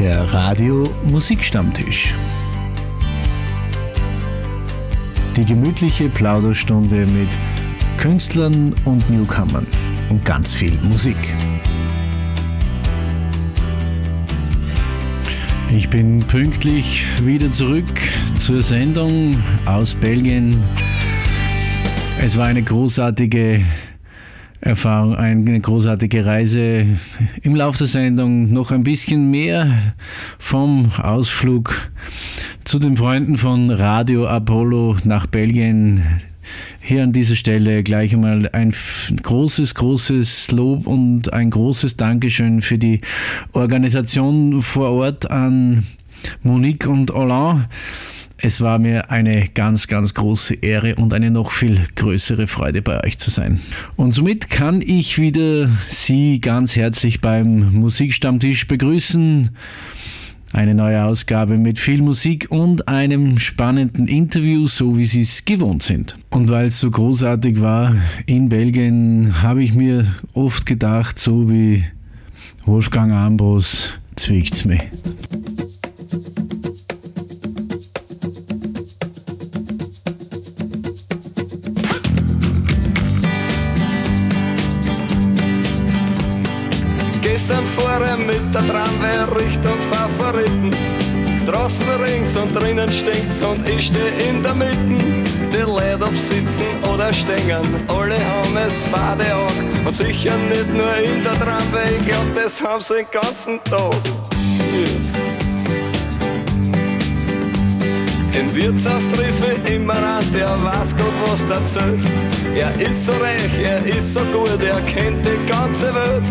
Der Radio Musikstammtisch. Die gemütliche Plauderstunde mit Künstlern und Newcomern und ganz viel Musik. Ich bin pünktlich wieder zurück zur Sendung aus Belgien. Es war eine großartige Erfahrung, eine großartige Reise. Im Laufe der Sendung noch ein bisschen mehr vom Ausflug zu den Freunden von Radio Apollo nach Belgien. Hier an dieser Stelle gleich einmal ein großes, großes Lob und ein großes Dankeschön für die Organisation vor Ort an Monique und Hollande. Es war mir eine ganz, ganz große Ehre und eine noch viel größere Freude bei euch zu sein. Und somit kann ich wieder Sie ganz herzlich beim Musikstammtisch begrüßen. Eine neue Ausgabe mit viel Musik und einem spannenden Interview, so wie Sie es gewohnt sind. Und weil es so großartig war in Belgien, habe ich mir oft gedacht, so wie Wolfgang Ambros, zwickt's mich. Gestern fahre mit der Tramway Richtung Favoriten. Draußen ringt's und drinnen stinkt's und ich steh in der Mitte. Die Leute ob sitzen oder stehen, alle haben es fade an. Und sicher nicht nur in der Tramway, ich glaub, das haben sie den ganzen Tag. Den Wirtshaus treffe immer an, der weiß Gott was erzählt. Er ist so reich, er ist so gut, er kennt die ganze Welt.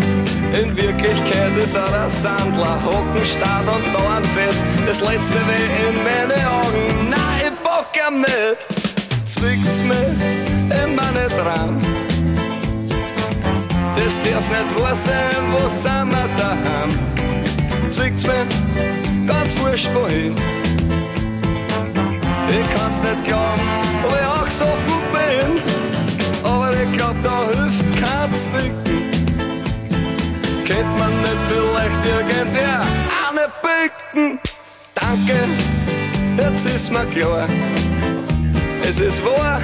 In Wirklichkeit ist er ein Sandler, Hockenstaat und Dornfett. Das letzte weh in meine Augen, nein, ich bock ihm nicht. Zwickt's mir in meine Traum. Das darf nicht wahr sein, wo sind wir daheim? Zwickt's mir ganz wurscht wohin. Ich kann's nicht glauben, ob ich auch gesoffen bin. Aber ich glaub, da hilft kein Zwicken. Kennt man nicht vielleicht irgendwer eine Bücken? Danke, jetzt ist mir klar. Es ist wahr,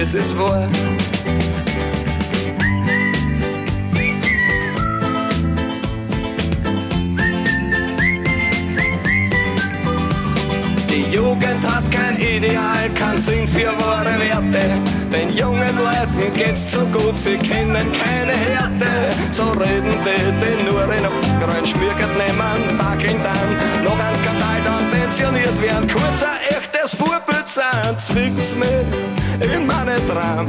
es ist wahr. Jugend hat kein Ideal, kein Sinn für wahre Werte. Den jungen Leuten geht's so gut, sie kennen keine Härte. So reden die, die nur in grün schmürgert nehmen, wackeln dann, noch ein Skandal, dann pensioniert werden. Kurz ein echtes sein, zwickt's mich in meine Traum.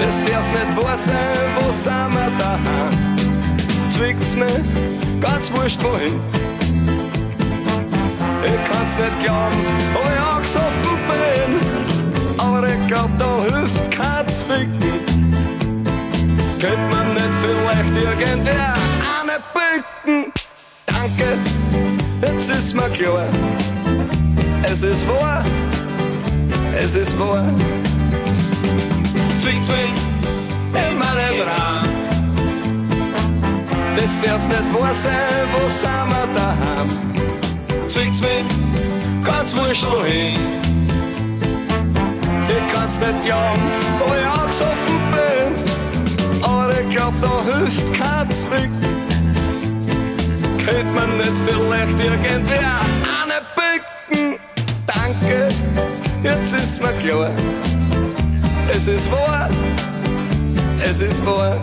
Das darf nicht wahr sein, wo sind wir daheim? Zwickt's mich, ganz wurscht wohin. Ich kann's nicht glauben, ob ich angesoffen bin. Aber ich glaub, da hilft kein Zwicken. Könnte man nicht vielleicht irgendwer eine bücken? Danke, jetzt ist mir klar. Es ist wahr, es ist wahr. Zwick, zwick, in meinen Traum. Das darf nicht wahr sein, wo sind wir daheim? Zwickt's mich, ganz wurscht wohin. Ich kann's nicht glauben, ob ich angesoffen bin, aber ich glaub, da hilft kein Zwicken. Könnte man nicht vielleicht irgendwer eine bücken? Danke, jetzt ist mir klar, es ist wahr, es ist wahr.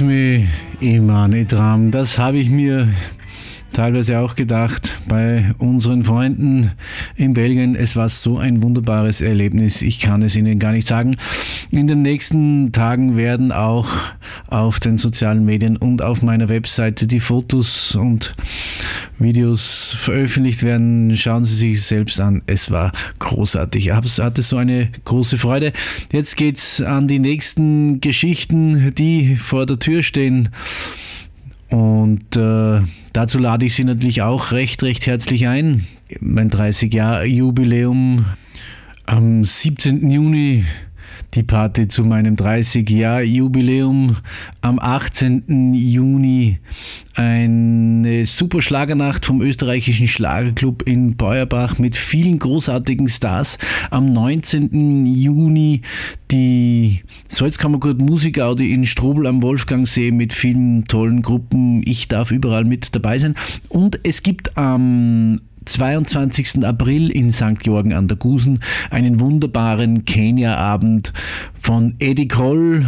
Immer nicht dran. Das habe ich mir teilweise auch gedacht bei unseren Freunden in Belgien. Es war so ein wunderbares Erlebnis. Ich kann es Ihnen gar nicht sagen. In den nächsten Tagen werden auch auf den sozialen Medien und auf meiner Webseite die Fotos und Videos veröffentlicht werden. Schauen Sie sich selbst an. Es war großartig. Ich hatte so eine große Freude. Jetzt geht's an die nächsten Geschichten, die vor der Tür stehen. Und äh, dazu lade ich Sie natürlich auch recht, recht herzlich ein. Mein 30-Jahr-Jubiläum am 17. Juni die Party zu meinem 30-Jahr-Jubiläum am 18. Juni. Eine super Schlagernacht vom österreichischen Schlagerclub in Beuerbach mit vielen großartigen Stars. Am 19. Juni die Salzkammergut Musikaudi in Strobel am Wolfgangsee mit vielen tollen Gruppen. Ich darf überall mit dabei sein. Und es gibt am 22. April in St. Georgen an der Gusen einen wunderbaren Kenia-Abend von Eddie Kroll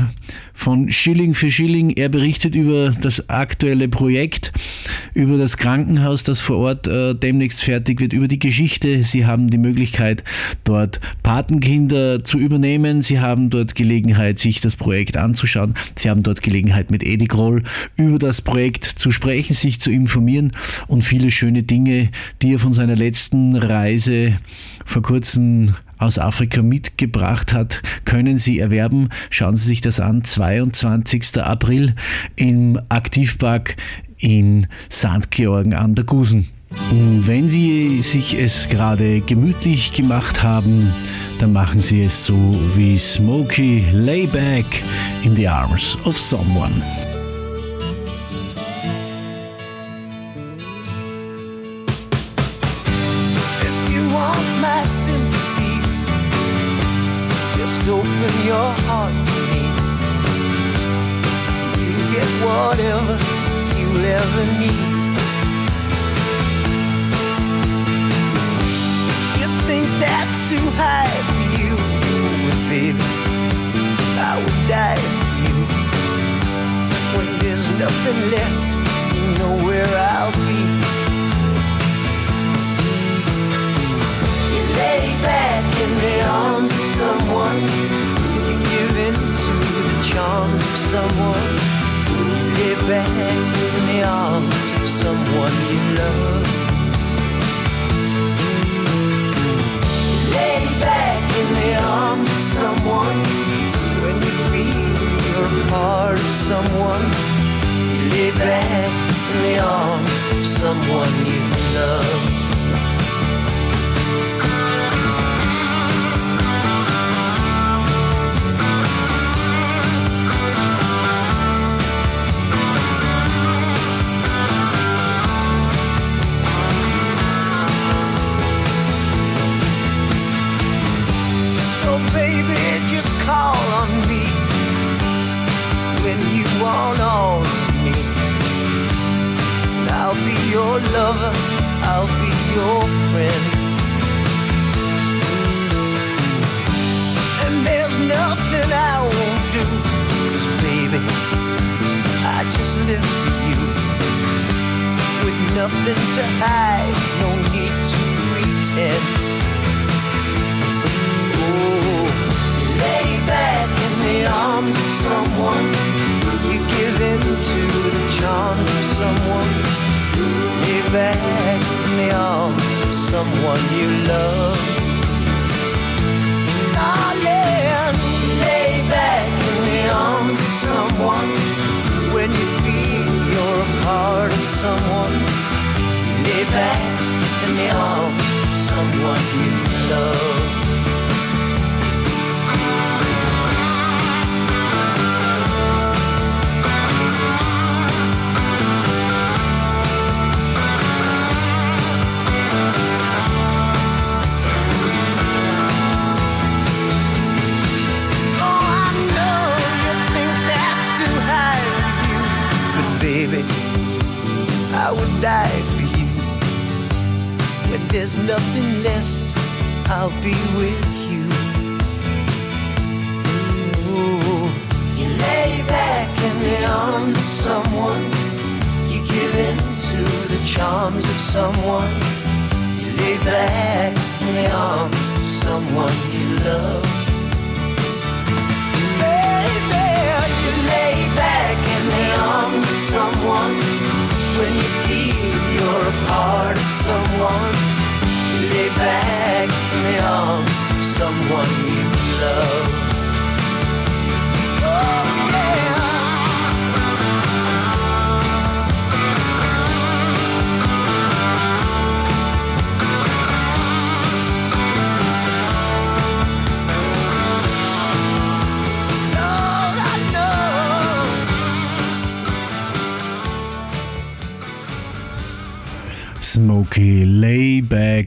von Schilling für Schilling. Er berichtet über das aktuelle Projekt, über das Krankenhaus, das vor Ort äh, demnächst fertig wird, über die Geschichte. Sie haben die Möglichkeit, dort Patenkinder zu übernehmen. Sie haben dort Gelegenheit, sich das Projekt anzuschauen. Sie haben dort Gelegenheit, mit Eddie Kroll über das Projekt zu sprechen, sich zu informieren und viele schöne Dinge, die er von seiner letzten Reise vor kurzem aus Afrika mitgebracht hat, können Sie erwerben. Schauen Sie sich das an. 22. April im Aktivpark in St. Georgen an der Gusen. Wenn Sie sich es gerade gemütlich gemacht haben, dann machen Sie es so wie Smokey Layback in the arms of someone. Open your heart to me. You get whatever you'll ever need. You think that's too high for you, baby, I would die for you. When there's nothing left, you know where I'll be. You lay back in the of someone. Lay back in the arms of someone you love. Lay back in the arms of someone when you feel you're part of someone. Lay back in the arms of someone you love. Your lover, I'll be your friend. And there's nothing I won't do, cause baby, I just live for you. With nothing to hide, no need to pretend. The arms of someone. You give in to the charms of someone Lay back in the arms of someone you love. Darling, lay back in the arms of someone when you feel you're a part of someone. Lay back in the arms of someone you love.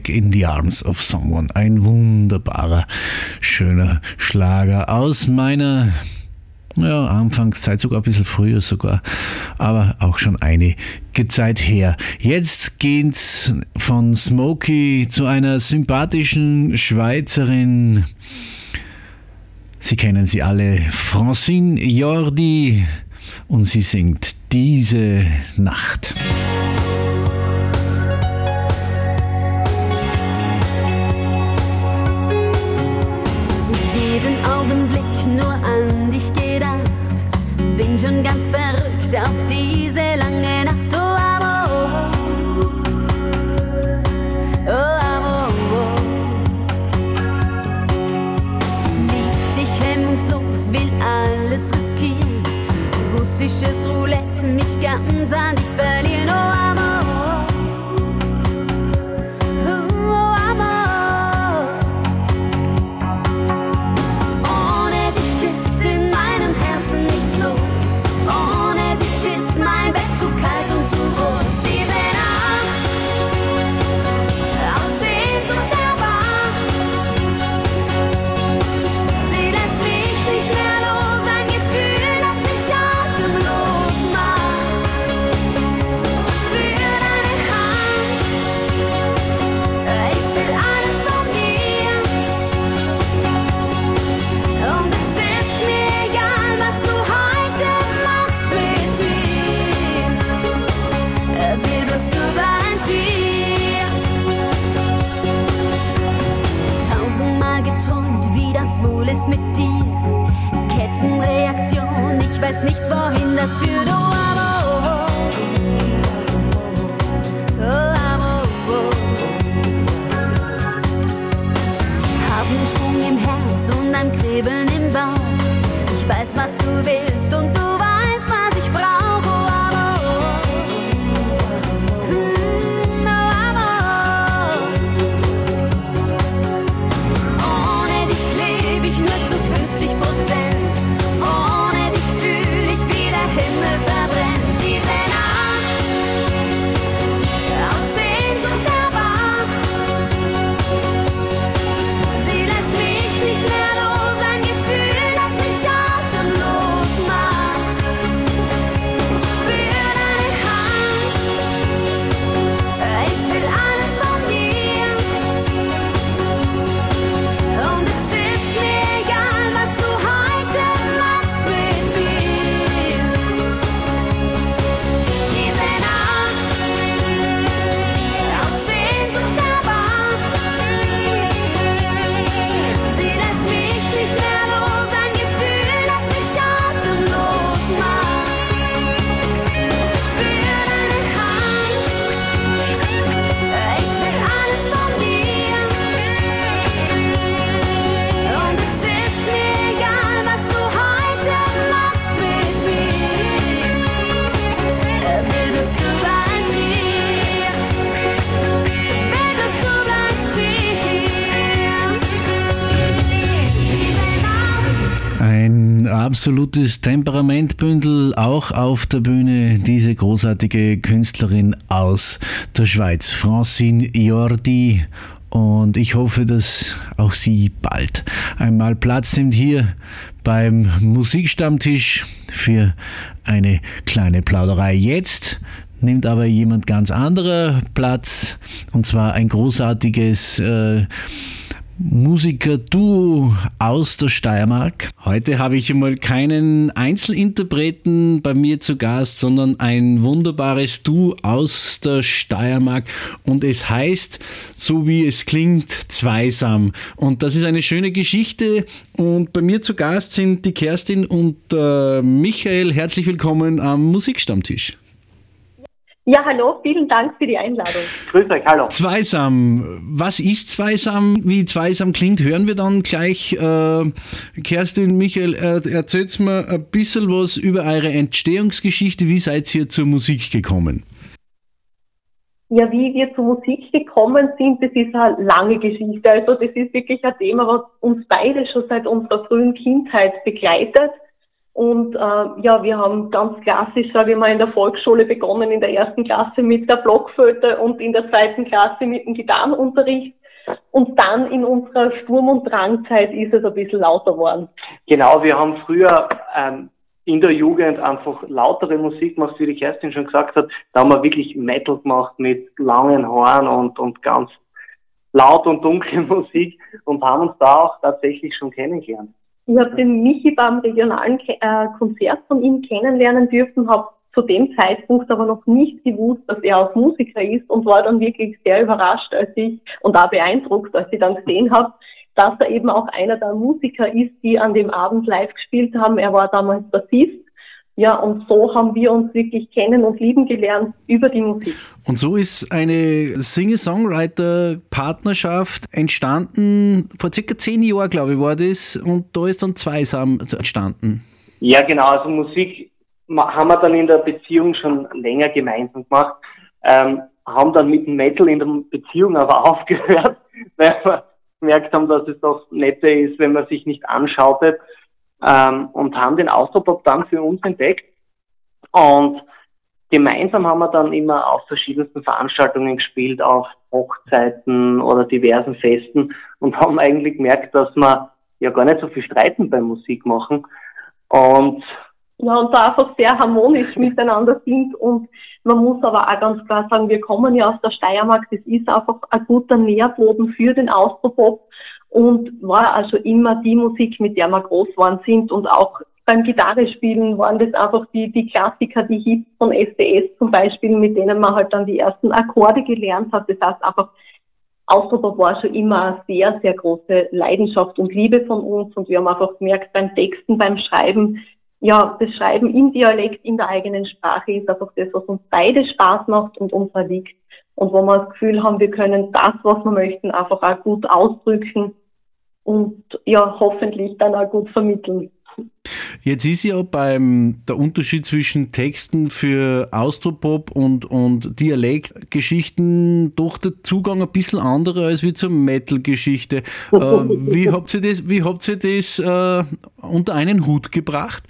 Back in the Arms of Someone. Ein wunderbarer, schöner Schlager aus meiner ja, Anfangszeit, sogar ein bisschen früher sogar, aber auch schon einige Zeit her. Jetzt geht's von Smokey zu einer sympathischen Schweizerin. Sie kennen sie alle, Francine Jordi, und sie singt diese Nacht. Ganz verrückt auf diese lange Nacht. Oh, Amor. Oh, Amor. Lieb dich hemmungslos, will alles riskieren. Russisches Roulette, mich ganz an dich verlieren. Oh, weiß nicht, wohin das führt. Oh, Amor. Oh, Amor. Hab nen Sprung im Herz und ein Kribbeln im Bauch. Ich weiß, was du willst absolutes Temperamentbündel, auch auf der Bühne, diese großartige Künstlerin aus der Schweiz, Francine Jordi. Und ich hoffe, dass auch sie bald einmal Platz nimmt hier beim Musikstammtisch für eine kleine Plauderei. Jetzt nimmt aber jemand ganz anderer Platz, und zwar ein großartiges äh, Musiker-Duo aus der Steiermark. Heute habe ich mal keinen Einzelinterpreten bei mir zu Gast, sondern ein wunderbares Duo aus der Steiermark. Und es heißt, so wie es klingt, Zweisam. Und das ist eine schöne Geschichte. Und bei mir zu Gast sind die Kerstin und äh, Michael. Herzlich willkommen am Musikstammtisch. Ja, hallo, vielen Dank für die Einladung. Grüß euch, hallo. Zweisam. Was ist Zweisam? Wie Zweisam klingt, hören wir dann gleich. Äh, Kerstin, Michael, äh, erzählt mir ein bisschen was über eure Entstehungsgeschichte. Wie seid ihr zur Musik gekommen? Ja, wie wir zur Musik gekommen sind, das ist eine lange Geschichte. Also das ist wirklich ein Thema, was uns beide schon seit unserer frühen Kindheit begleitet. Und äh, ja, wir haben ganz klassisch, sage ich mal, in der Volksschule begonnen, in der ersten Klasse mit der Blockflöte und in der zweiten Klasse mit dem Gitarrenunterricht. Und dann in unserer Sturm- und Drangzeit ist es ein bisschen lauter geworden. Genau, wir haben früher ähm, in der Jugend einfach lautere Musik gemacht, wie die Kerstin schon gesagt hat. Da haben wir wirklich Metal gemacht mit langen Haaren und, und ganz laut und dunkle Musik und haben uns da auch tatsächlich schon kennengelernt. Ich habe den Michi beim regionalen äh, Konzert von ihm kennenlernen dürfen, habe zu dem Zeitpunkt aber noch nicht gewusst, dass er auch Musiker ist und war dann wirklich sehr überrascht, als ich und auch beeindruckt, als ich dann gesehen habe, dass er eben auch einer der Musiker ist, die an dem Abend live gespielt haben. Er war damals Bassist. Ja, und so haben wir uns wirklich kennen und lieben gelernt über die Musik. Und so ist eine Singer-Songwriter-Partnerschaft entstanden, vor circa zehn Jahren, glaube ich, war das, und da ist dann Zweisam entstanden. Ja, genau, also Musik haben wir dann in der Beziehung schon länger gemeinsam gemacht, ähm, haben dann mit dem Metal in der Beziehung aber aufgehört, weil wir gemerkt haben, dass es doch netter ist, wenn man sich nicht anschautet ähm, und haben den Austropop dann für uns entdeckt. Und gemeinsam haben wir dann immer auf verschiedensten Veranstaltungen gespielt, auf Hochzeiten oder diversen Festen und haben eigentlich gemerkt, dass wir ja gar nicht so viel streiten beim Musik machen. Und Ja, und da einfach sehr harmonisch miteinander sind. Und man muss aber auch ganz klar sagen, wir kommen ja aus der Steiermark, das ist einfach ein guter Nährboden für den Austropop und war also immer die Musik, mit der wir groß geworden sind und auch beim Gitarrespielen waren das einfach die, die Klassiker, die Hits von SDS zum Beispiel, mit denen man halt dann die ersten Akkorde gelernt hat. Das heißt einfach, Austropop war schon immer eine sehr, sehr große Leidenschaft und Liebe von uns und wir haben einfach gemerkt beim Texten, beim Schreiben, ja, das Schreiben im Dialekt, in der eigenen Sprache ist einfach das, was uns beide Spaß macht und uns auch liegt. Und wo wir das Gefühl haben, wir können das, was wir möchten, einfach auch gut ausdrücken und ja, hoffentlich dann auch gut vermitteln. Jetzt ist ja beim der Unterschied zwischen Texten für Austropop und, und Dialektgeschichten doch der Zugang ein bisschen anderer als wie zur Metal-Geschichte. Äh, wie habt ihr das, wie habt ihr das äh, unter einen Hut gebracht?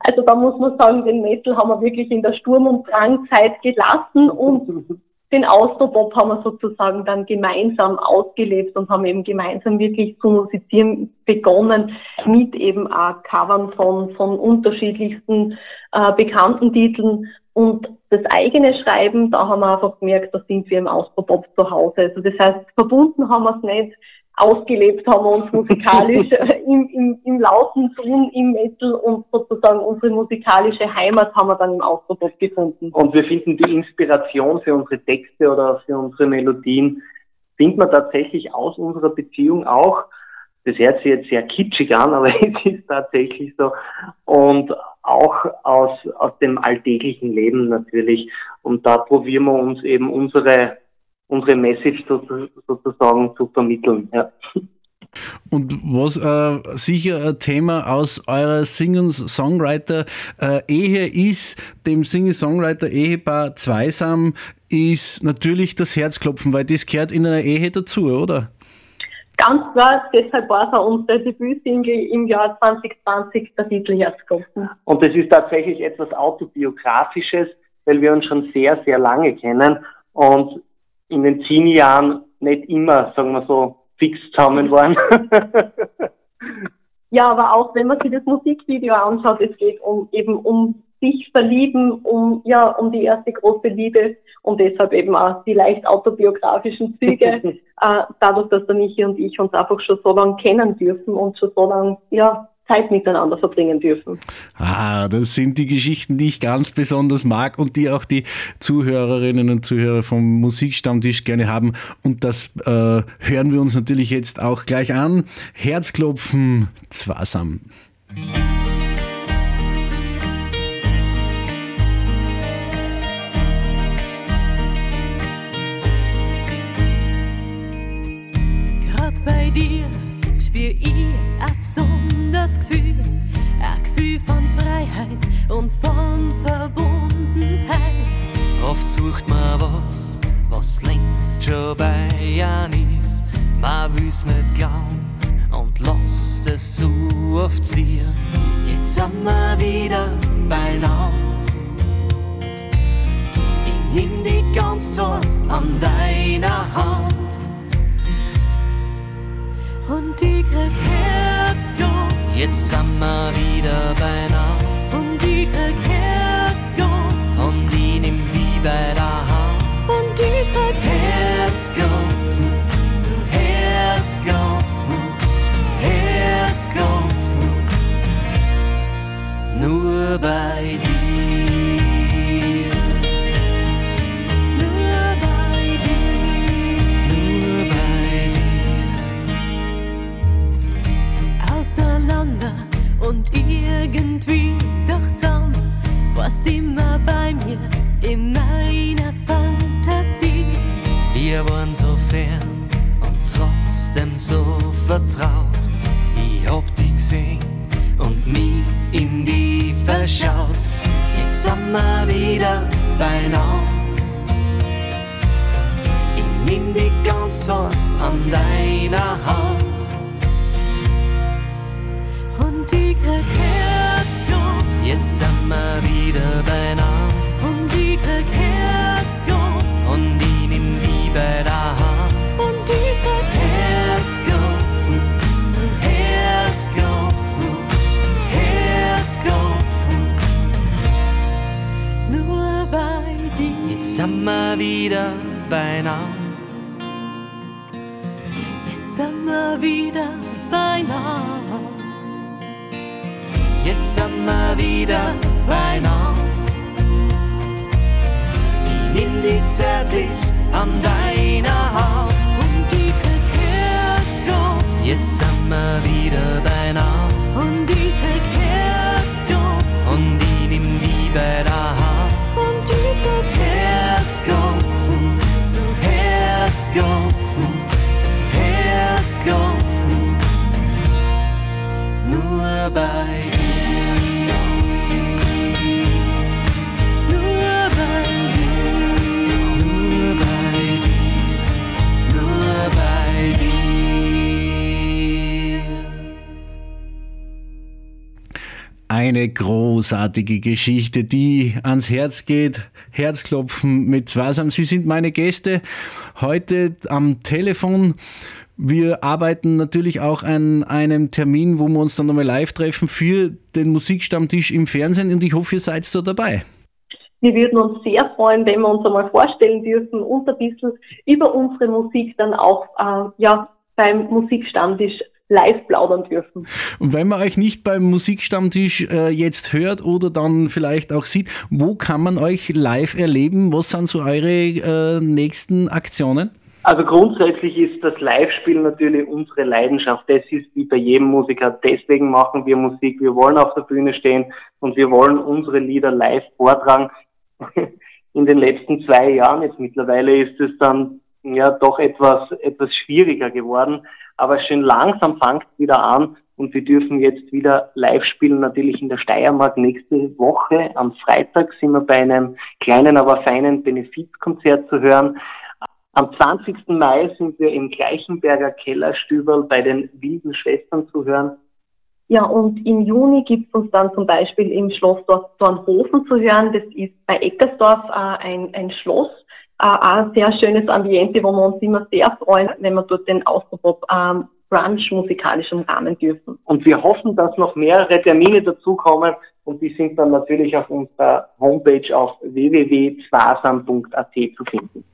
Also da muss man sagen, den Metal haben wir wirklich in der Sturm- und Drangzeit gelassen und den Austropop haben wir sozusagen dann gemeinsam ausgelebt und haben eben gemeinsam wirklich zu musizieren begonnen mit eben auch Covern von, von unterschiedlichsten äh, bekannten Titeln und das eigene Schreiben, da haben wir einfach gemerkt, da sind wir im Austropop zu Hause. Also das heißt, verbunden haben wir es nicht, ausgelebt haben wir uns musikalisch im, im, im lauten Ton, im Metal und sozusagen unsere musikalische Heimat haben wir dann im Austropop gefunden. Und wir finden die Inspiration für unsere Texte oder für unsere Melodien, findet man tatsächlich aus unserer Beziehung auch. Das hört sich jetzt sehr kitschig an, aber es ist tatsächlich so. Und auch aus, aus dem alltäglichen Leben natürlich. Und da probieren wir uns eben unsere, unsere Message sozu- sozusagen zu vermitteln. Ja. Und was äh, sicher ein Thema aus eurer Singer-Songwriter-Ehe ist, dem Singer-Songwriter-Ehepaar Zweisam, ist natürlich das Herzklopfen, weil das gehört in einer Ehe dazu, oder? Ganz klar, deshalb war es auch unsere Debütsingle im Jahr 2020 der Titel Herzklopfen. Und das ist tatsächlich etwas autobiografisches, weil wir uns schon sehr, sehr lange kennen und in den zehn Jahren nicht immer, sagen wir so, fix zusammen waren. Ja, aber auch wenn man sich das Musikvideo anschaut, es geht um eben um sich verlieben, um ja um die erste große Liebe und deshalb eben auch die leicht autobiografischen Züge, äh, dadurch, dass der Michi und ich uns einfach schon so lange kennen dürfen und schon so lange ja Zeit miteinander verbringen dürfen. Ah, das sind die Geschichten, die ich ganz besonders mag und die auch die Zuhörerinnen und Zuhörer vom Musikstammtisch gerne haben. Und das äh, hören wir uns natürlich jetzt auch gleich an. Herzklopfen, Zwasam. Grad besonderes Gefühl, ein Gefühl von Freiheit und von Verbundenheit. Oft sucht man was, was längst schon bei Jan ist. Man will's nicht glauben und lässt es zu oft ziehen. Jetzt sind wir wieder beieinander. Ich nimm die ganz zart an deiner Hand. Und ich krieg Herzklopf Jetzt sind wir wieder beieinander. und ich krieg Herzklopf Und ich nimm die bei der Hand. und ich krieg Herzklopfen, so Herzklopfen, Herzklopfen. Nur bei dir, irgendwie doch zusammen. Warst immer bei mir in meiner Fantasie. Wir waren so fern und trotzdem so vertraut. Ich hab dich gesehen und mich in die verschaut. Jetzt sind wir wieder beieinander. Ich nimm dich ganz zart an deiner Hand. Und ich krieg Herzklopf Jetzt sind wir wieder beieinander. und ich krieg Herzklopf Und ich nimm die bei der Hand. und ich krieg Herzklopfen, so Herzklopfen, Herzklopfen. nur bei dir. Jetzt sind wir wieder beieinander. Jetzt sind wir wieder beieinander. Jetzt sind wir wieder beieinander. Ich nimm dich zärtlich an deiner Hand. Und ich krieg Jetzt sind wir wieder beieinander. Eine großartige Geschichte, die ans Herz geht. Herzklopfen mit Zwasam. Sie sind meine Gäste heute am Telefon. Wir arbeiten natürlich auch an einem Termin, wo wir uns dann nochmal live treffen für den Musikstammtisch im Fernsehen und ich hoffe, ihr seid so dabei. Wir würden uns sehr freuen, wenn wir uns einmal vorstellen dürfen und ein bisschen über unsere Musik dann auch äh, ja, beim Musikstammtisch live plaudern dürfen. Und wenn man euch nicht beim Musikstammtisch äh, jetzt hört oder dann vielleicht auch sieht, wo kann man euch live erleben? Was sind so eure äh, nächsten Aktionen? Also grundsätzlich ist das Live-Spiel natürlich unsere Leidenschaft. Das ist wie bei jedem Musiker. Deswegen machen wir Musik. Wir wollen auf der Bühne stehen und wir wollen unsere Lieder live vortragen. In den letzten zwei Jahren jetzt mittlerweile ist es dann ja doch etwas, etwas schwieriger geworden. Aber schön langsam fängt wieder an und wir dürfen jetzt wieder live spielen, natürlich in der Steiermark. Nächste Woche am Freitag sind wir bei einem kleinen, aber feinen Benefizkonzert zu hören. Am 20. Mai sind wir im Gleichenberger Kellerstüberl bei den Wilden Schwestern zu hören. Ja, und im Juni gibt es uns dann zum Beispiel im Schloss Dor- Dornhofen zu hören. Das ist bei Eckersdorf äh, ein, ein Schloss, ein sehr schönes Ambiente, wo wir uns immer sehr freuen, wenn wir dort den Austropop ähm, Brunch musikalisch umrahmen dürfen. Und wir hoffen, dass noch mehrere Termine dazukommen und die sind dann natürlich auf unserer Homepage auf www.zwasam.at zu finden.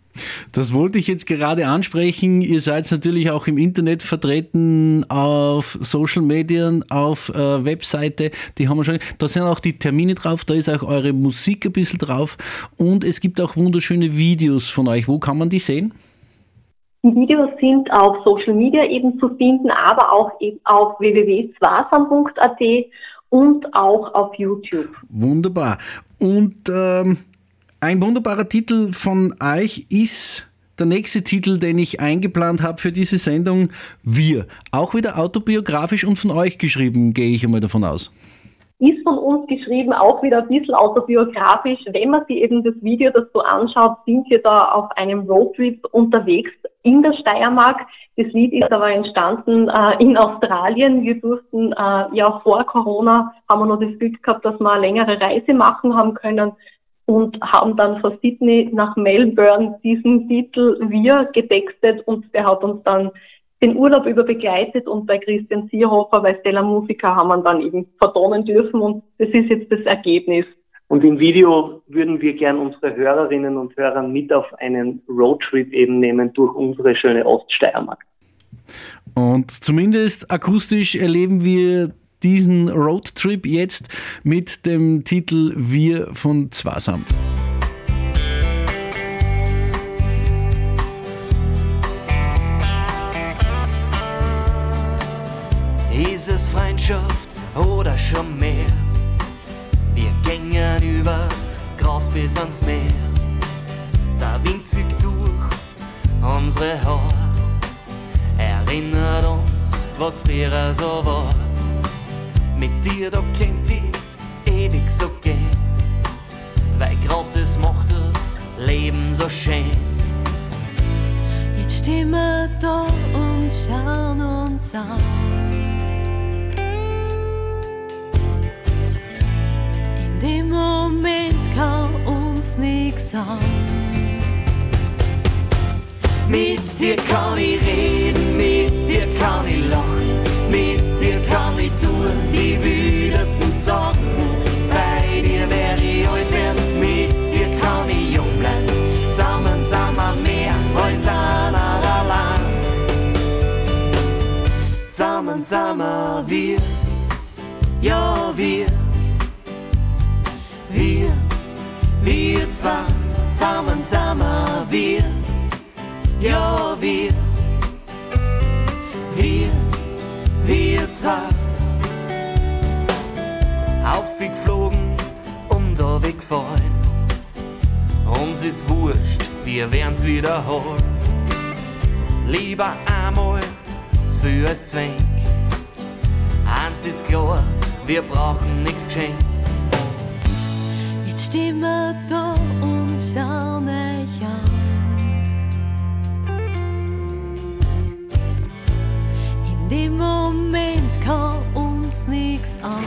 Das wollte ich jetzt gerade ansprechen. Ihr seid natürlich auch im Internet vertreten, auf Social Medien, auf äh, Webseite. Die haben wir schon. Da sind auch die Termine drauf, da ist auch eure Musik ein bisschen drauf. Und es gibt auch wunderschöne Videos von euch. Wo kann man die sehen? Die Videos sind auf Social Media eben zu finden, aber auch eben auf www.zwasam.at und auch auf YouTube. Wunderbar. Und ähm, ein wunderbarer Titel von euch ist der nächste Titel, den ich eingeplant habe für diese Sendung, Wir. Auch wieder autobiografisch und von euch geschrieben, gehe ich einmal davon aus. Ist von uns geschrieben, auch wieder ein bisschen autobiografisch. Wenn man sich eben das Video das so anschaut, sind wir da auf einem Roadtrip unterwegs in der Steiermark. Das Lied ist aber entstanden äh, in Australien. Wir durften äh, ja vor Corona, haben wir noch das Glück gehabt, dass wir eine längere Reise machen haben können und haben dann von Sydney nach Melbourne diesen Titel Wir getextet und der hat uns dann den Urlaub über begleitet und bei Christian Sierhofer bei Stella Musica haben wir dann eben vertonen dürfen und das ist jetzt das Ergebnis. Und im Video würden wir gern unsere Hörerinnen und Hörer mit auf einen Roadtrip eben nehmen durch unsere schöne Oststeiermark. Und zumindest akustisch erleben wir diesen Roadtrip jetzt mit dem Titel Wir von Zwasam. Ist es Freundschaft oder schon mehr? Wir gängen übers Gras bis ans Meer. Der Wind zieht durch unsere Haare, erinnert uns, was früher so war. Mit dir, da kennt ich ewig so gehen, weil das macht das Leben so schön. Jetzt stehen wir da und schauen uns an. In dem Moment kann uns nichts an. Mit dir kann ich reden, mit dir kann ich lachen, mit dir kann ich tun die wildesten Sachen. Bei dir werde ich alt werden, mit dir kann ich jung bleiben. Zusammen sind wir mehr als einer allein. Zusammen sind wir ja wir, wir, wir zwei. Zusammen sind wir. Ja, wir, zwei. Aufgeflogen und da weggefallen. Uns ist wurscht, wir werden's wiederholen. Lieber einmal viel als zwängt. Eins ist klar, wir brauchen nichts geschenkt. Jetzt stehen wir da und schauen euch an. Dem Moment kann uns nichts an.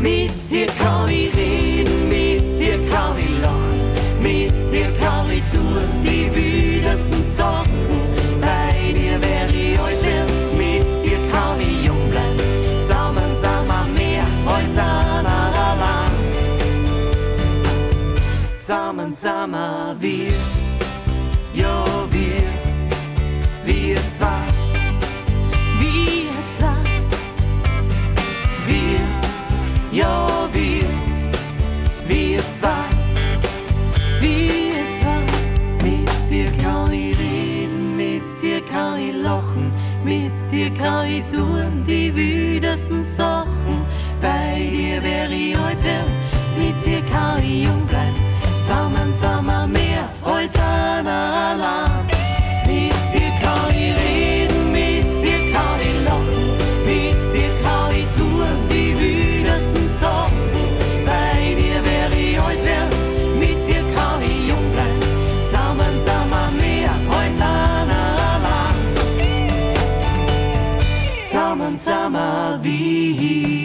Mit dir kann ich reden, mit dir kann ich lachen, mit dir kann ich tun die wildesten Sachen. Bei dir werde ich werden, mit dir kann ich jung bleiben. Zusammen sind wir mehr als einer allein. Zusammen sind wir wir, Sind wir wir.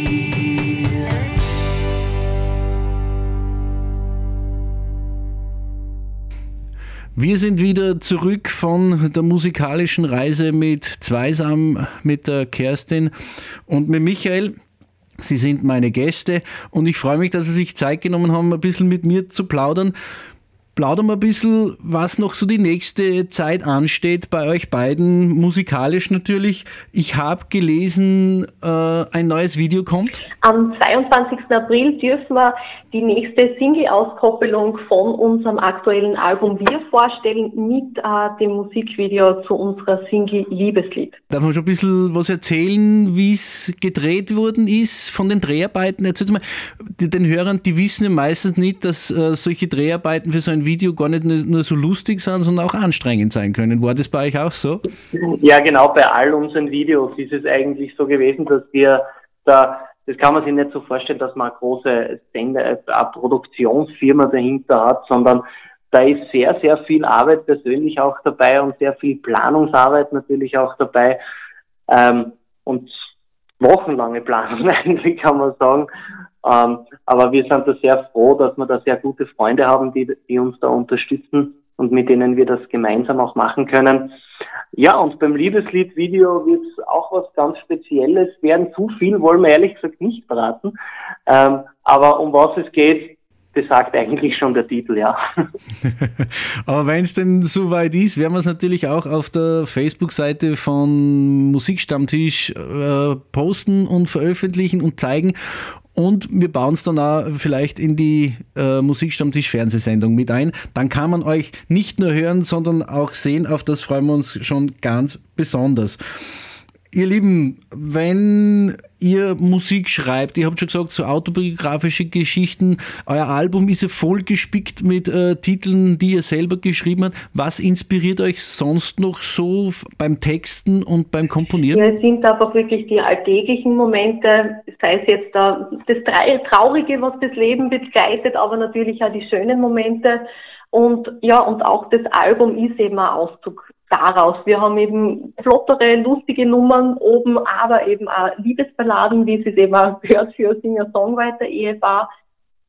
Wir sind wieder zurück von der musikalischen Reise mit Zweisam, mit der Kerstin und mit Michael. Sie sind meine Gäste und ich freue mich, dass Sie sich Zeit genommen haben, ein bisschen mit mir zu plaudern. Plaudern wir ein bisschen, was noch so die nächste Zeit ansteht bei euch beiden, musikalisch natürlich. Ich habe gelesen, äh, ein neues Video kommt. Am 22. April dürfen wir die nächste Single-Auskoppelung von unserem aktuellen Album Wir vorstellen mit äh, dem Musikvideo zu unserer Single Liebeslied. Darf man schon ein bisschen was erzählen, wie es gedreht worden ist von den Dreharbeiten? Erzählt mal, den Hörern, die wissen ja meistens nicht, dass äh, solche Dreharbeiten für so ein Video gar nicht nur, nur so lustig sind, sondern auch anstrengend sein können. War das bei euch auch so? Ja, genau, bei all unseren Videos ist es eigentlich so gewesen, dass wir da, das kann man sich nicht so vorstellen, dass man eine große Sender, äh, eine Produktionsfirma dahinter hat, sondern da ist sehr, sehr viel Arbeit persönlich auch dabei und sehr viel Planungsarbeit natürlich auch dabei ähm, und wochenlange Planung eigentlich kann man sagen. Ähm, aber wir sind da sehr froh, dass wir da sehr gute Freunde haben, die, die uns da unterstützen und mit denen wir das gemeinsam auch machen können. Ja, und beim Liebeslied-Video wird es auch was ganz Spezielles werden. Zu viel wollen wir ehrlich gesagt nicht verraten. Ähm, aber um was es geht, das sagt eigentlich schon der Titel, ja. Aber wenn es denn soweit ist, werden wir es natürlich auch auf der Facebook-Seite von Musikstammtisch äh, posten und veröffentlichen und zeigen. Und wir bauen es dann auch vielleicht in die äh, Musikstammtisch-Fernsehsendung mit ein. Dann kann man euch nicht nur hören, sondern auch sehen. Auf das freuen wir uns schon ganz besonders. Ihr Lieben, wenn ihr Musik schreibt, ihr habt schon gesagt, so autobiografische Geschichten, euer Album ist ja voll gespickt mit äh, Titeln, die ihr selber geschrieben habt. Was inspiriert euch sonst noch so beim Texten und beim Komponieren? Ja, es sind einfach wirklich die alltäglichen Momente, sei es jetzt da das Traurige, was das Leben begleitet, aber natürlich auch die schönen Momente. Und ja, und auch das Album ist eben ein Auszug daraus. Wir haben eben flottere, lustige Nummern oben, aber eben auch Liebesballaden, wie es es eben auch gehört für Singer-Songwriter-Ehepaar.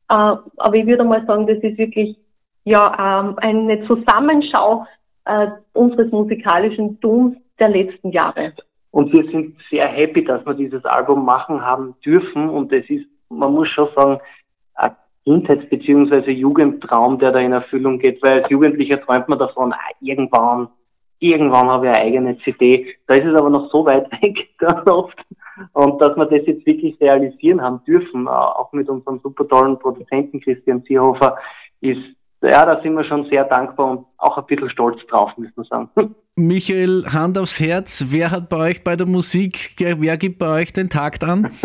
Äh, aber ich würde mal sagen, das ist wirklich ja ähm, eine Zusammenschau äh, unseres musikalischen Tuns der letzten Jahre. Und wir sind sehr happy, dass wir dieses Album machen haben dürfen. Und es ist, man muss schon sagen, ein Kindheits- bzw. Jugendtraum, der da in Erfüllung geht. Weil als Jugendlicher träumt man davon, irgendwann, irgendwann habe ich eine eigene CD. Da ist es aber noch so weit weg, ganz oft. Und dass wir das jetzt wirklich realisieren haben dürfen, äh, auch mit unserem super tollen Produzenten Christian Zierhofer, ist, ja, da sind wir schon sehr dankbar und auch ein bisschen stolz drauf, muss man sagen. Michael, Hand aufs Herz, wer hat bei euch bei der Musik, wer gibt bei euch den Takt an?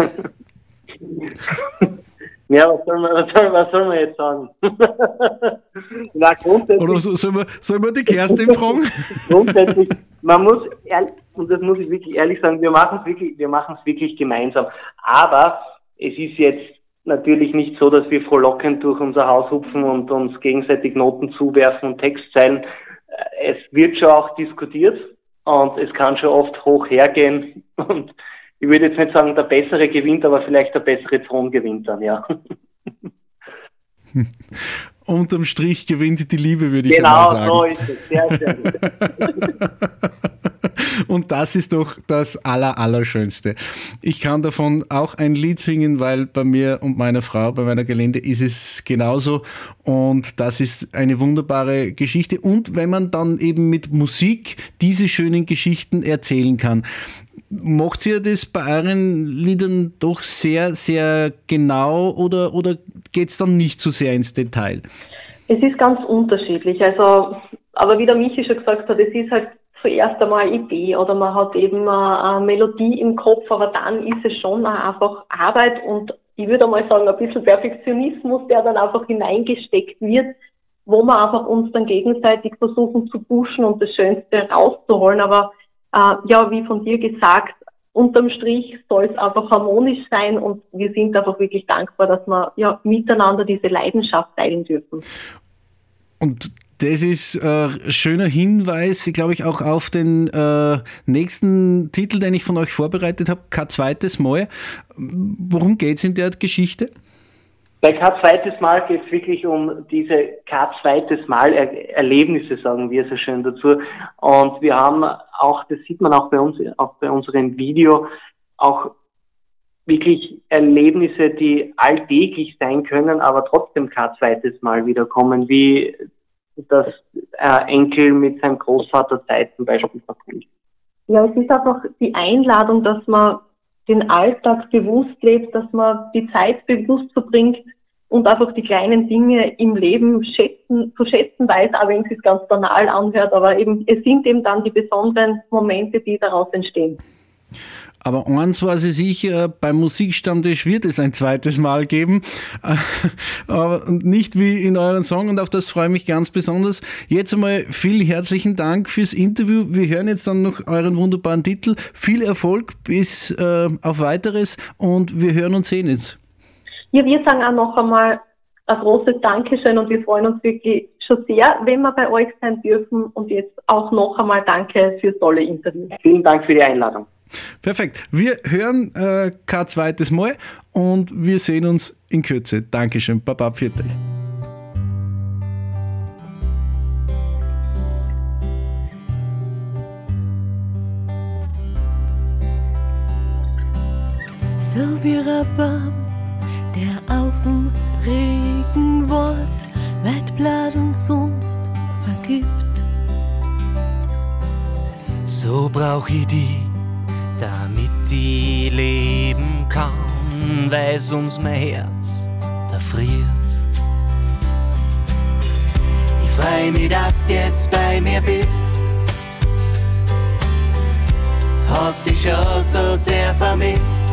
Ja, was soll man, was soll, was soll man jetzt sagen? Na, grundsätzlich, Oder so- sollen wir, sollen wir die Kerstin fragen? grundsätzlich, man muss, ehrlich, und das muss ich wirklich ehrlich sagen, wir machen es wirklich, wir machen es wirklich gemeinsam. Aber es ist jetzt natürlich nicht so, dass wir frohlockend durch unser Haus hupfen und uns gegenseitig Noten zuwerfen und Textzeilen. Äh, Es wird schon auch diskutiert und es kann schon oft hoch hergehen und ich würde jetzt nicht sagen, der Bessere gewinnt, aber vielleicht der bessere Ton gewinnt dann, ja. Unterm Strich gewinnt die Liebe, würde ich Genau, sagen. so ist es. Sehr, sehr gut. Und das ist doch das Aller, Allerschönste. Ich kann davon auch ein Lied singen, weil bei mir und meiner Frau, bei meiner Gelände ist es genauso. Und das ist eine wunderbare Geschichte. Und wenn man dann eben mit Musik diese schönen Geschichten erzählen kann. Macht ihr das bei euren Liedern doch sehr, sehr genau oder, oder geht es dann nicht so sehr ins Detail? Es ist ganz unterschiedlich. Also, aber wie der Michi schon gesagt hat, es ist halt zuerst einmal eine Idee oder man hat eben eine, Melodie im Kopf, aber dann ist es schon einfach Arbeit und ich würde mal sagen, ein bisschen Perfektionismus, der dann einfach hineingesteckt wird, wo wir einfach uns dann gegenseitig versuchen zu pushen und das Schönste rauszuholen. Aber äh, ja, wie von dir gesagt, unterm Strich soll es einfach harmonisch sein und wir sind einfach wirklich dankbar, dass wir ja miteinander diese Leidenschaft teilen dürfen. Und das ist äh, ein schöner Hinweis, glaube ich, auch auf den äh, nächsten Titel, den ich von euch vorbereitet habe, kein zweites Mal. Worum geht es in der Geschichte? Bei kein zweites Mal geht es wirklich um diese kein zweites Mal er Erlebnisse, sagen wir so schön dazu. Und wir haben auch, das sieht man auch bei uns, auch bei unserem Video, auch wirklich Erlebnisse, die alltäglich sein können, aber trotzdem kein zweites Mal wiederkommen, wie das äh, Enkel mit seinem Großvater Zeit zum Beispiel verbringt. Ja, es ist einfach die Einladung, dass man den Alltag bewusst lebt, dass man die Zeit bewusst verbringt und einfach die kleinen Dinge im Leben schätzen, zu schätzen weiß, auch wenn es sich ganz banal anhört, aber eben, es sind eben dann die besonderen Momente, die daraus entstehen. Aber eins weiß ich sicher, beim Musikstammtisch wird es ein zweites Mal geben. Aber nicht wie in euren Song und auf das freue ich mich ganz besonders. Jetzt einmal vielen herzlichen Dank fürs Interview. Wir hören jetzt dann noch euren wunderbaren Titel. Viel Erfolg bis äh, auf weiteres und wir hören und sehen jetzt. Ja, wir sagen auch noch einmal ein großes Dankeschön und wir freuen uns wirklich schon sehr, wenn wir bei euch sein dürfen und jetzt auch noch einmal danke fürs tolle Interview. Vielen Dank für die Einladung. Perfekt. Wir hören äh, kein zweites Mal und wir sehen uns in Kürze. Dankeschön. Baba, vierte. So wie Baum, der auf dem Regenwald weit blatt und sonst vergibt. So brauch ich die, damit ich leben kann, weil sonst mein Herz da friert. Ich freu mich, dass du jetzt bei mir bist. Hab dich schon so sehr vermisst.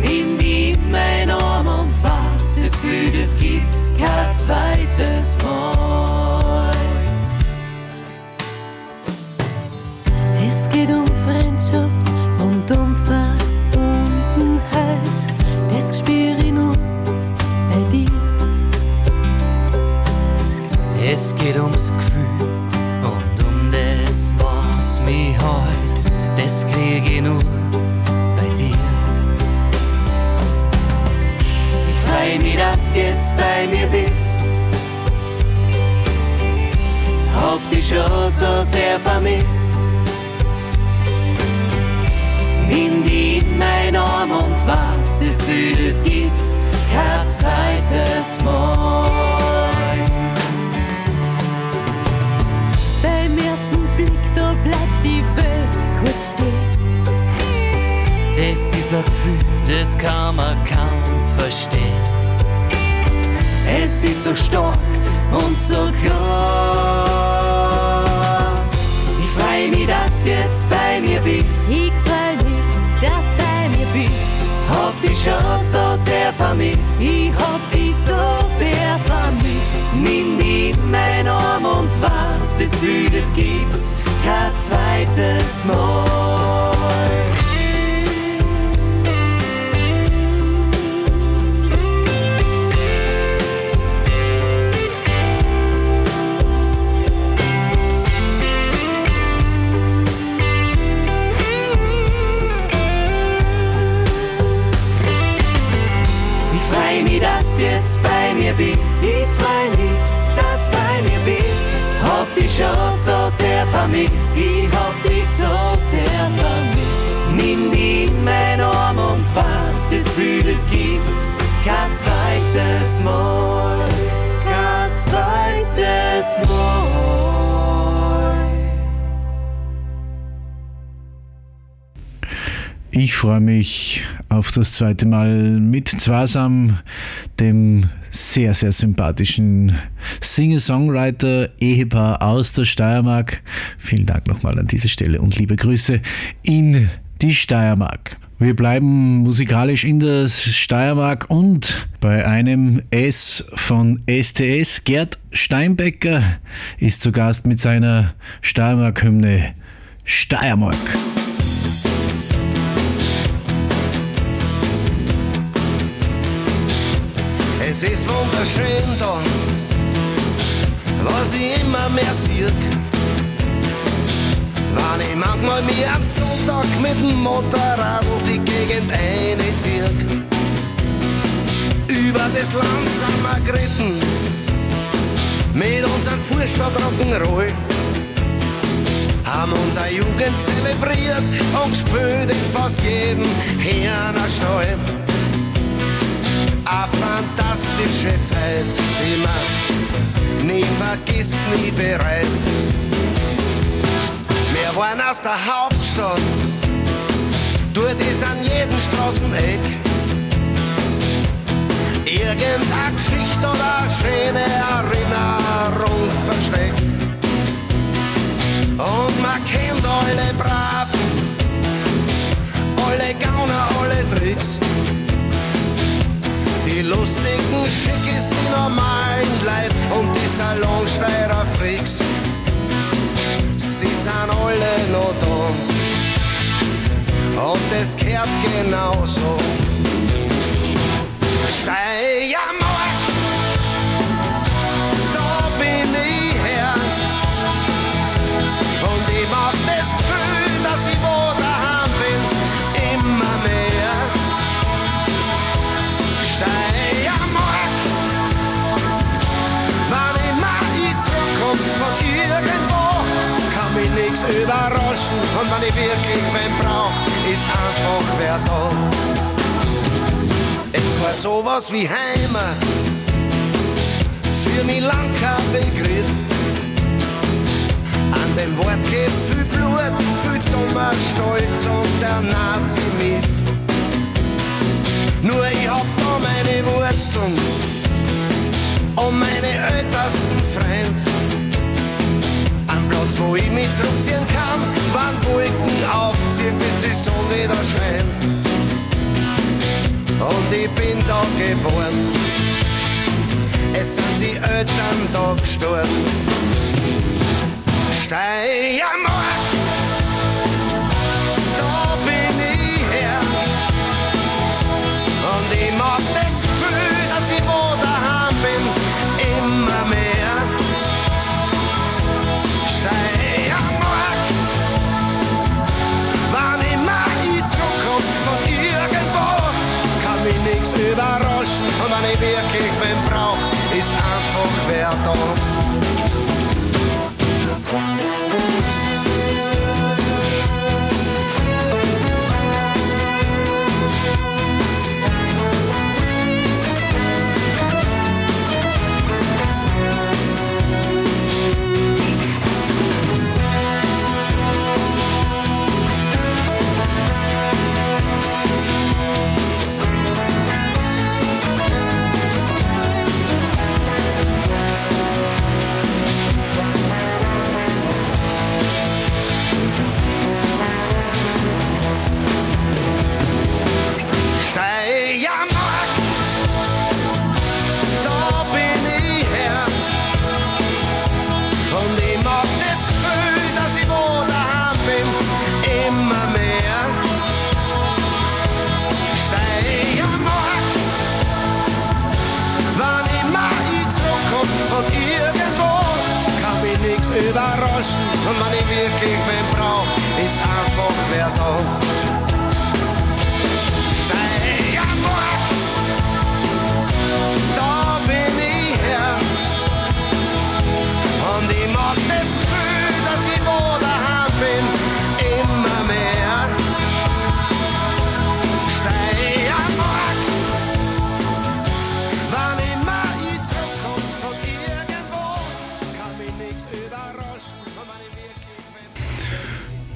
Nimm die in mein Arm und was, das Gefühl, das gibt's kein zweites Mal. Bei mir bist. Hab dich schon so sehr vermisst. Nimm die in mein Arm und was, das Gefühl, es gibt's kein zweites Mal. Beim ersten Blick, da bleibt die Welt kurz stehen. Das ist ein Gefühl, das kann man kaum. Es ist so stark und so klar. Ich freu mich, dass du jetzt bei mir bist. Ich freu mich, dass du bei mir bist. Hab dich schon so sehr vermisst. Ich hab dich so sehr vermisst. Nimm die in mein Arm und was, das Gefühl, das gibt's kein zweites Mal. Mir bist. Ich freu mich, dass bei mir bist. Hab dich schon so sehr vermisst. Ich hab dich so sehr vermisst. Nimm die in mein Arm und was, das Gefühl, es gibt's kein zweites Mal. Kein zweites Mal. Ich freue mich auf das zweite Mal mit Zwasam, dem sehr, sehr sympathischen Singer-Songwriter, Ehepaar aus der Steiermark. Vielen Dank nochmal an dieser Stelle und liebe Grüße in die Steiermark. Wir bleiben musikalisch in der Steiermark und bei einem S von STS. Gerd Steinbecker ist zu Gast mit seiner Steiermark-Hymne Steiermark. Es ist wunderschön da, was ich immer mehr sieg. Wenn ich manchmal mir am Sonntag mit dem Motorrad die Gegend einziehe. über das Land sind wir geritten. Mit unserem Fußstadt Rock'n'Roll. Haben unsere Jugend zelebriert und gespielt in fast jedem Hirnerstall. Eine fantastische Zeit, die man nie vergisst, nie bereit. Wir waren aus der Hauptstadt, dort ist an jedem Straßeneck irgendeine Geschichte oder eine schöne Erinnerung versteckt. Und man kennt alle Braven, alle Gauner, alle Tricks. Die lustigen Schickis, die normalen Leid und die Salonsteirer Freaks. Sie sind alle noch da. Und es kehrt genauso. Steiermark, ich wirklich wen brauch, ist einfach wer da. Es war sowas wie Heimat, für mich lang kein Begriff. An dem Wort geht viel Blut, viel dummer Stolz und der Nazi-Miff. Nur ich hab da meine Wurzeln und meine ältesten Freund. Platz, wo ich mich zurückziehen kann, wann Wolken aufziehen, bis die Sonne wieder scheint und ich bin da geboren. Es sind die Eltern da gestorben. Steiermark,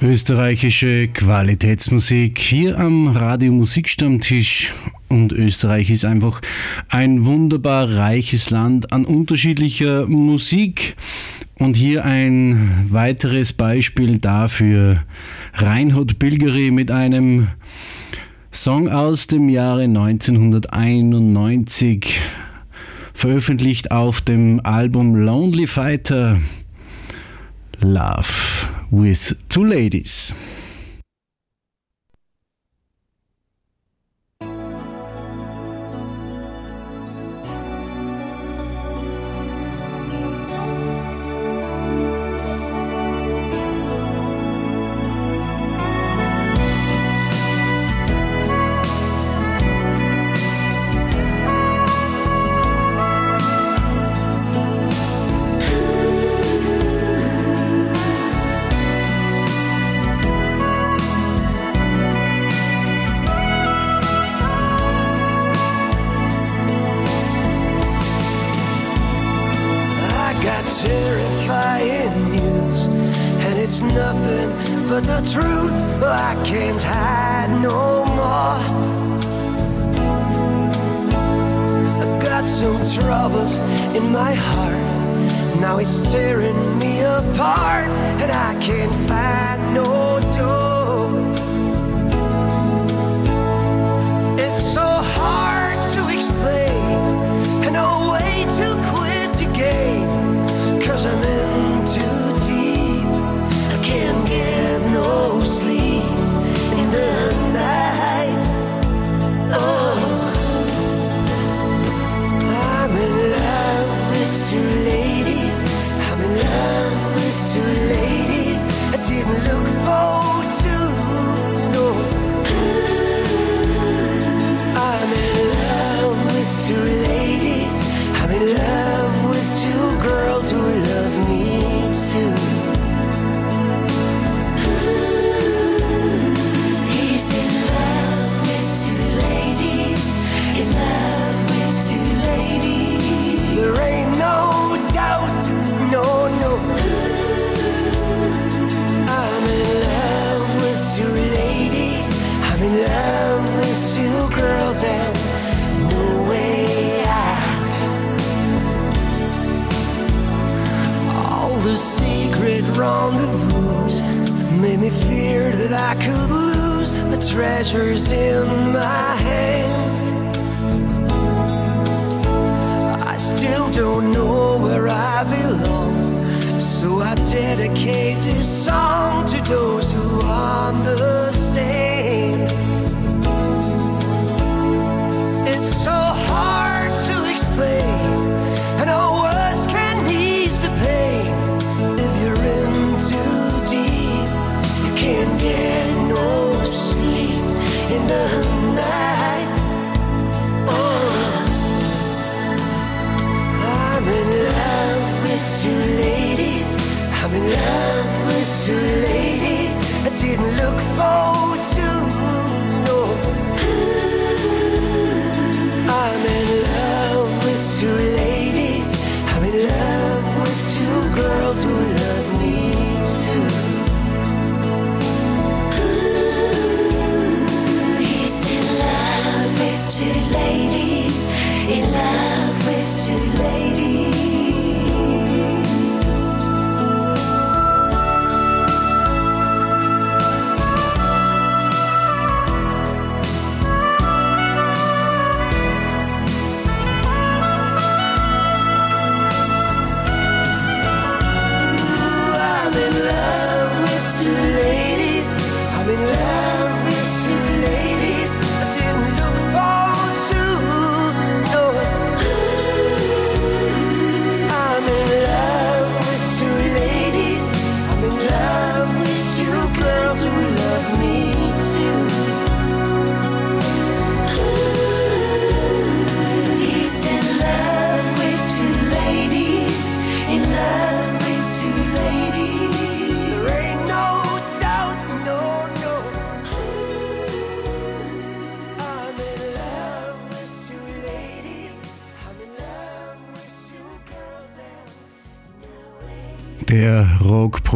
Österreichische Qualitätsmusik hier am Radio Musikstammtisch. Und Österreich ist einfach ein wunderbar reiches Land an unterschiedlicher Musik. Und hier ein weiteres Beispiel dafür. Reinhard Bilgeri mit einem Song aus dem Jahre 1991, veröffentlicht auf dem Album Lonely Fighter. Love with Two Ladies.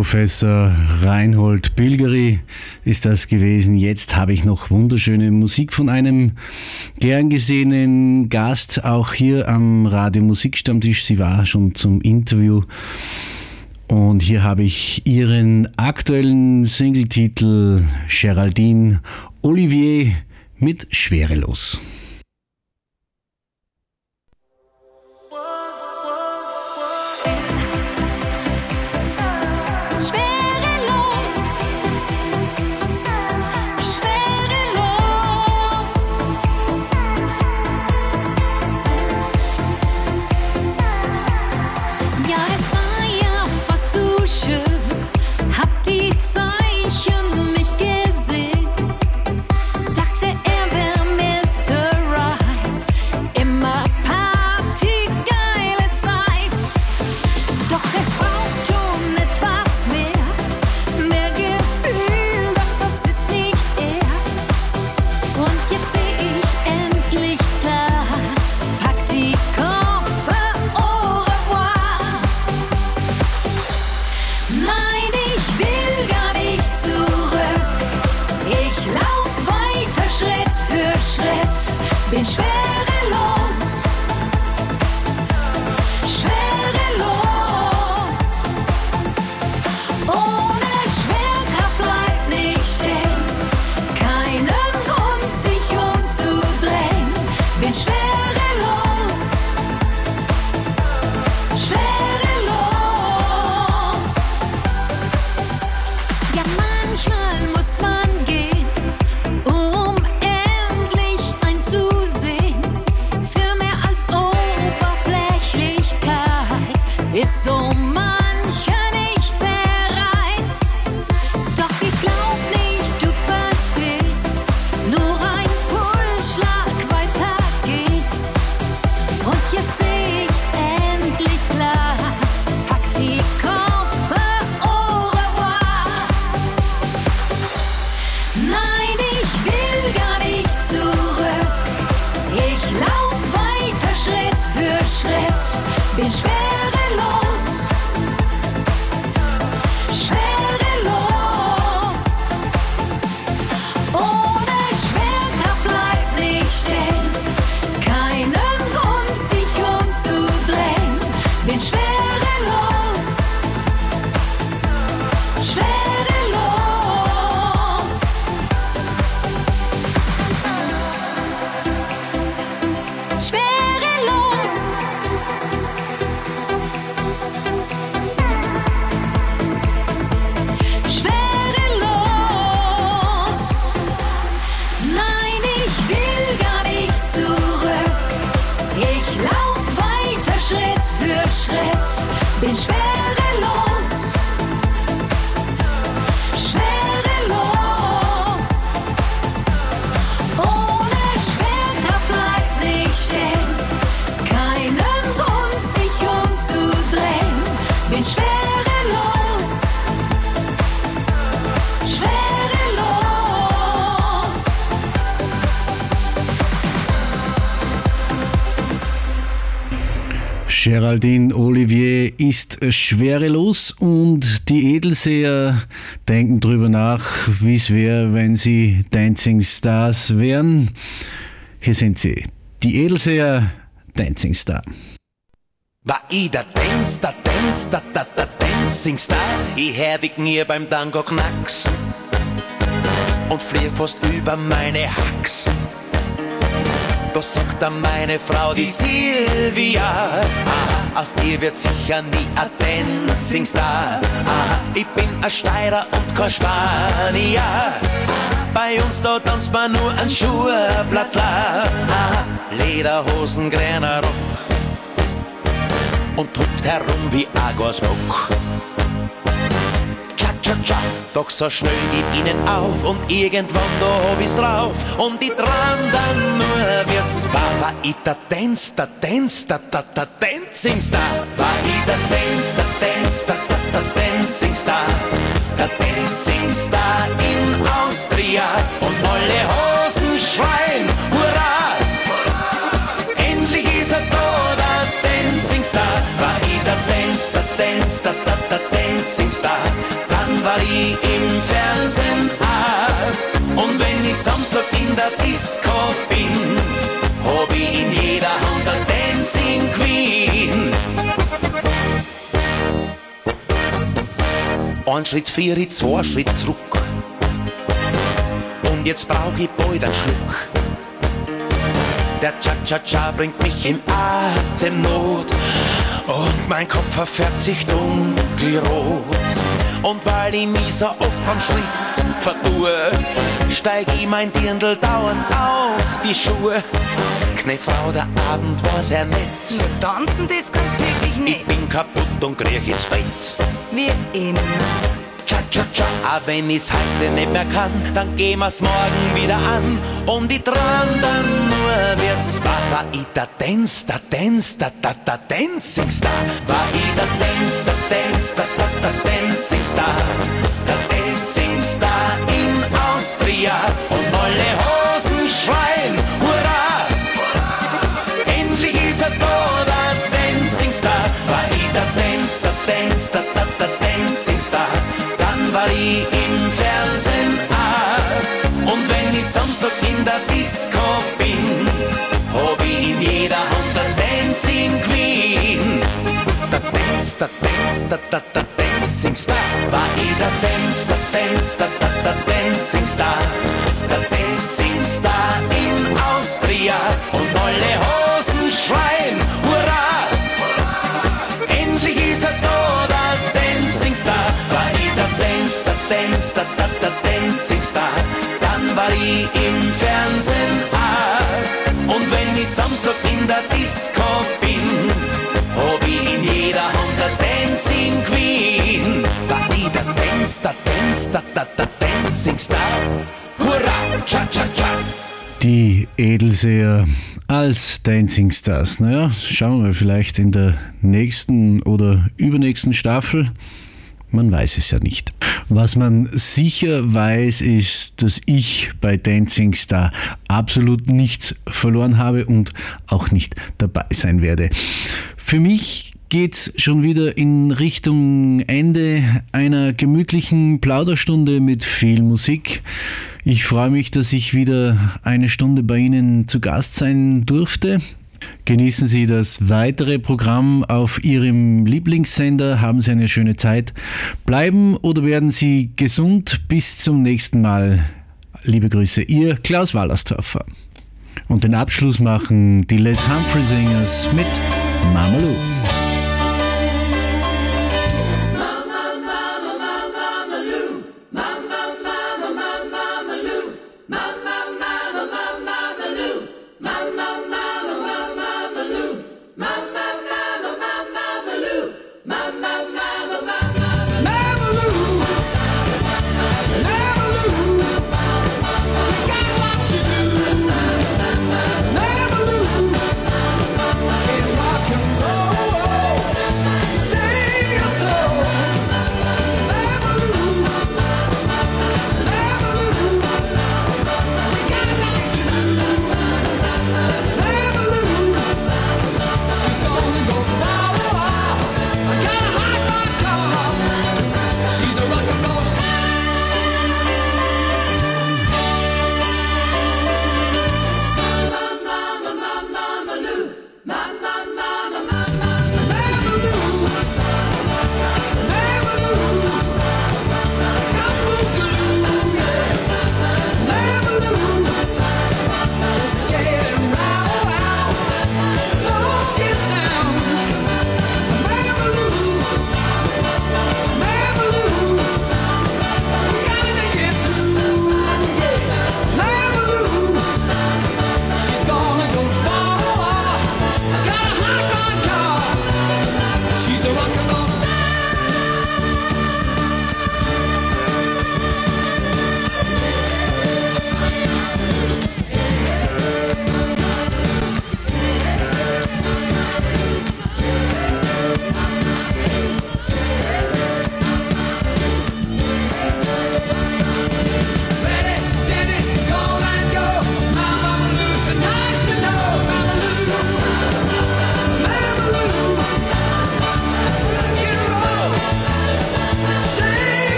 Professor Reinhold Pilgeri ist das gewesen. Jetzt habe ich noch wunderschöne Musik von einem gern gesehenen Gast, auch hier am Radio Musikstammtisch. Sie war schon zum Interview. Und hier habe ich ihren aktuellen Singletitel Geraldine Olivier mit Schwerelos. Geraldine Olivier ist schwerelos und die Edelseher denken drüber nach, wie es wäre, wenn sie Dancing Stars wären. Hier sind sie, die Edelseher Dancing Star. War ich der Dance, der Dance, der, der, der Dancing Star? Ich hör Knie beim Tango knacks und flieg fast über meine Hacks. Da sagt dann meine Frau, die Silvia, ah, aus ihr wird sicher nie ein Dancing Star. Ah, ich bin ein Steirer und kein Spanier. Bei uns da tanzt man nur ein Schuhblattler. Ah, Lederhosen, grüner Rock und hüpft herum wie Agosbock. Cha cha cha, doch so schnell geht ihnen auf und irgendwann da hab ich's drauf und ich tram dann nur wie's war. War ich der Dance, der Dance, der, der, der Dancing Star? War ich der Dance, der Dance, der, der, der Dancing Star? Der Dancing Star in Austria und alle Hosen schreien, Hurra! Endlich ist er da, der Dancing Star. War ich der Dance, der Dance, der, der, der Dancing Star. War ich im Fernsehen auch. Und wenn ich Samstag in der Disco bin, hab ich in jeder Hand eine Dancing Queen. Ein Schritt vier, zwei Schritt zurück. Und jetzt brauch ich bald einen Schluck. Der Cha-Cha-Cha bringt mich in Atemnot und mein Kopf verfärbt sich dunkelrot. Und weil ich mich so oft beim Schritt vertue, steig ich mein Dirndl dauernd auf die Schuhe. Knefrau, der Abend war sehr nett. Nur tanzen, das kannst wirklich Ich nicht. bin kaputt und kriech ins Bett. Wie immer. Cha-cha-cha, auch wenn ich's heute nicht mehr kann, dann gehen wir's morgen wieder an. Und ich träum dann nur, wie's war. War ich der Dance, der Dance, der, der, der Dancing Star? War ich der Dance, der, der Disco bin, hab ich in jeder Hand eine Dancing Queen. Der Dance, der Dance, der, der, der Dancing Star. War ich der Dance, der Dance, der, der, der Dancing Star. Der Dancing Star in Austria. Und Ich im Fernsehen auch. Und wenn ich Samstag in der Disco bin, hab ich in jeder Hand der Dancing Queen. Ich der Dance, der Dance, der, der, der Dancing Star. Hurra, cha, cha, cha. Die Edelseher als Dancing Stars. Naja, schauen wir mal vielleicht in der nächsten oder übernächsten Staffel. Man weiß es ja nicht. Was man sicher weiß, ist, dass ich bei Dancing Star absolut nichts verloren habe und auch nicht dabei sein werde. Für mich geht's schon wieder in Richtung Ende einer gemütlichen Plauderstunde mit viel Musik. Ich freue mich, dass ich wieder eine Stunde bei Ihnen zu Gast sein durfte. Genießen Sie das weitere Programm auf Ihrem Lieblingssender. Haben Sie eine schöne Zeit. Bleiben oder werden Sie gesund. Bis zum nächsten Mal. Liebe Grüße, Ihr Klaus Wallersdorfer. Und den Abschluss machen die Les Humphrey Singers mit Mamalou.